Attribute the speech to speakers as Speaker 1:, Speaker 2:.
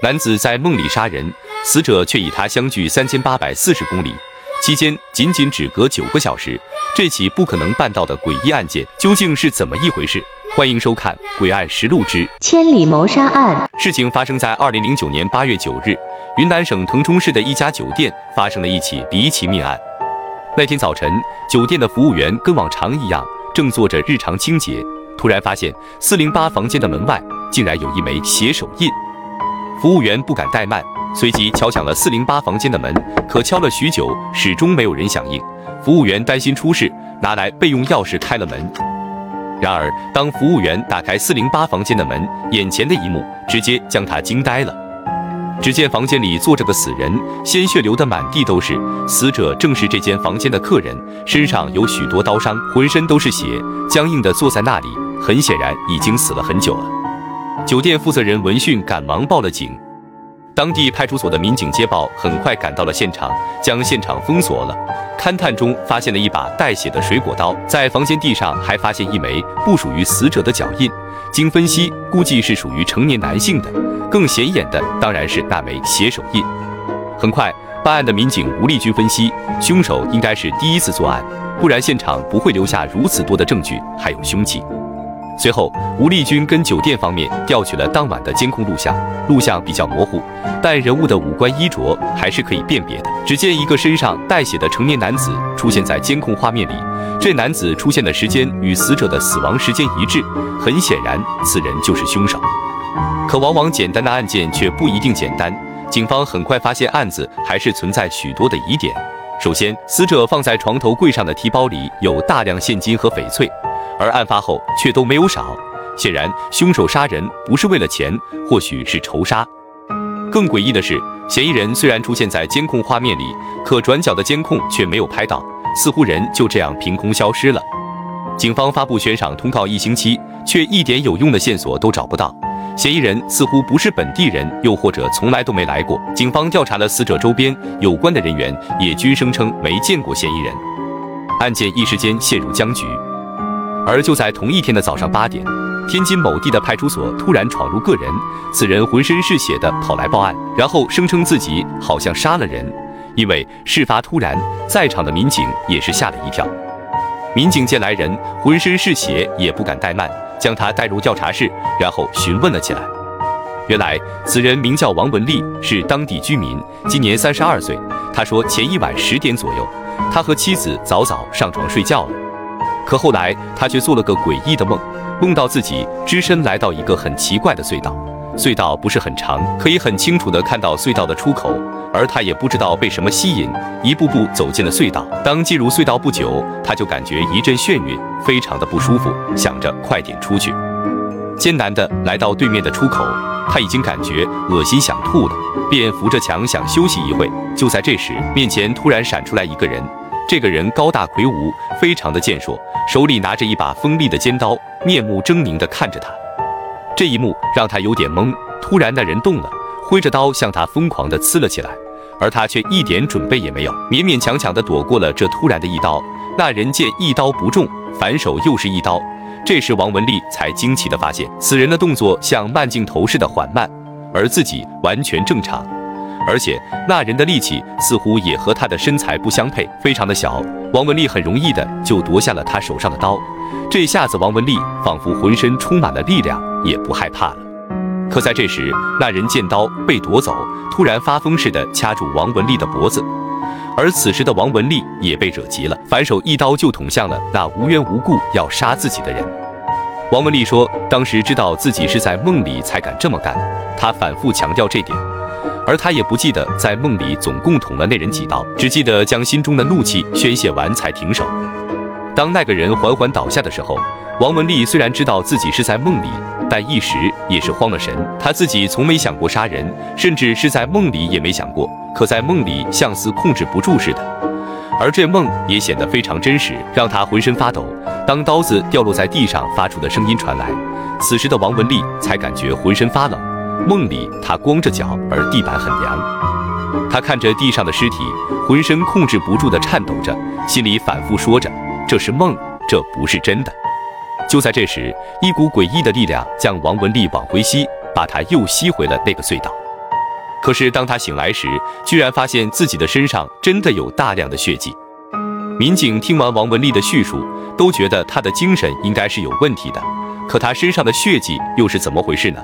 Speaker 1: 男子在梦里杀人，死者却与他相距三千八百四十公里，期间仅仅只隔九个小时。这起不可能办到的诡异案件究竟是怎么一回事？欢迎收看《诡案实录之
Speaker 2: 千里谋杀案》。
Speaker 1: 事情发生在二零零九年八月九日，云南省腾冲市的一家酒店发生了一起离奇命案。那天早晨，酒店的服务员跟往常一样，正做着日常清洁，突然发现四零八房间的门外竟然有一枚血手印。服务员不敢怠慢，随即敲响了四零八房间的门，可敲了许久，始终没有人响应。服务员担心出事，拿来备用钥匙开了门。然而，当服务员打开四零八房间的门，眼前的一幕直接将他惊呆了。只见房间里坐着个死人，鲜血流得满地都是。死者正是这间房间的客人，身上有许多刀伤，浑身都是血，僵硬地坐在那里，很显然已经死了很久了。酒店负责人闻讯赶忙报了警，当地派出所的民警接报，很快赶到了现场，将现场封锁了。勘探中发现了一把带血的水果刀，在房间地上还发现一枚不属于死者的脚印，经分析估计是属于成年男性的。更显眼的当然是那枚血手印。很快，办案的民警吴立军分析，凶手应该是第一次作案，不然现场不会留下如此多的证据，还有凶器。随后，吴立军跟酒店方面调取了当晚的监控录像，录像比较模糊，但人物的五官衣着还是可以辨别的。只见一个身上带血的成年男子出现在监控画面里，这男子出现的时间与死者的死亡时间一致，很显然此人就是凶手。可往往简单的案件却不一定简单，警方很快发现案子还是存在许多的疑点。首先，死者放在床头柜上的提包里有大量现金和翡翠。而案发后却都没有少，显然凶手杀人不是为了钱，或许是仇杀。更诡异的是，嫌疑人虽然出现在监控画面里，可转角的监控却没有拍到，似乎人就这样凭空消失了。警方发布悬赏通告一星期，却一点有用的线索都找不到。嫌疑人似乎不是本地人，又或者从来都没来过。警方调查了死者周边有关的人员，也均声称没见过嫌疑人。案件一时间陷入僵局。而就在同一天的早上八点，天津某地的派出所突然闯入个人，此人浑身是血的跑来报案，然后声称自己好像杀了人。因为事发突然，在场的民警也是吓了一跳。民警见来人浑身是血，也不敢怠慢，将他带入调查室，然后询问了起来。原来此人名叫王文丽，是当地居民，今年三十二岁。他说前一晚十点左右，他和妻子早早上床睡觉了。可后来，他却做了个诡异的梦，梦到自己只身来到一个很奇怪的隧道，隧道不是很长，可以很清楚的看到隧道的出口，而他也不知道被什么吸引，一步步走进了隧道。当进入隧道不久，他就感觉一阵眩晕，非常的不舒服，想着快点出去，艰难的来到对面的出口，他已经感觉恶心想吐了，便扶着墙想休息一会。就在这时，面前突然闪出来一个人。这个人高大魁梧，非常的健硕，手里拿着一把锋利的尖刀，面目狰狞地看着他。这一幕让他有点懵。突然，那人动了，挥着刀向他疯狂地刺了起来，而他却一点准备也没有，勉勉强强地躲过了这突然的一刀。那人见一刀不中，反手又是一刀。这时，王文丽才惊奇地发现，此人的动作像慢镜头似的缓慢，而自己完全正常。而且那人的力气似乎也和他的身材不相配，非常的小。王文丽很容易的就夺下了他手上的刀，这下子王文丽仿佛浑身充满了力量，也不害怕了。可在这时，那人见刀被夺走，突然发疯似的掐住王文丽的脖子，而此时的王文丽也被惹急了，反手一刀就捅向了那无缘无故要杀自己的人。王文丽说，当时知道自己是在梦里才敢这么干，他反复强调这点。而他也不记得在梦里总共捅了那人几刀，只记得将心中的怒气宣泄完才停手。当那个人缓缓倒下的时候，王文丽虽然知道自己是在梦里，但一时也是慌了神。他自己从没想过杀人，甚至是在梦里也没想过，可在梦里像似控制不住似的。而这梦也显得非常真实，让他浑身发抖。当刀子掉落在地上发出的声音传来，此时的王文丽才感觉浑身发冷。梦里，他光着脚，而地板很凉。他看着地上的尸体，浑身控制不住地颤抖着，心里反复说着：“这是梦，这不是真的。”就在这时，一股诡异的力量将王文丽往回吸，把他又吸回了那个隧道。可是当他醒来时，居然发现自己的身上真的有大量的血迹。民警听完王文丽的叙述，都觉得她的精神应该是有问题的，可她身上的血迹又是怎么回事呢？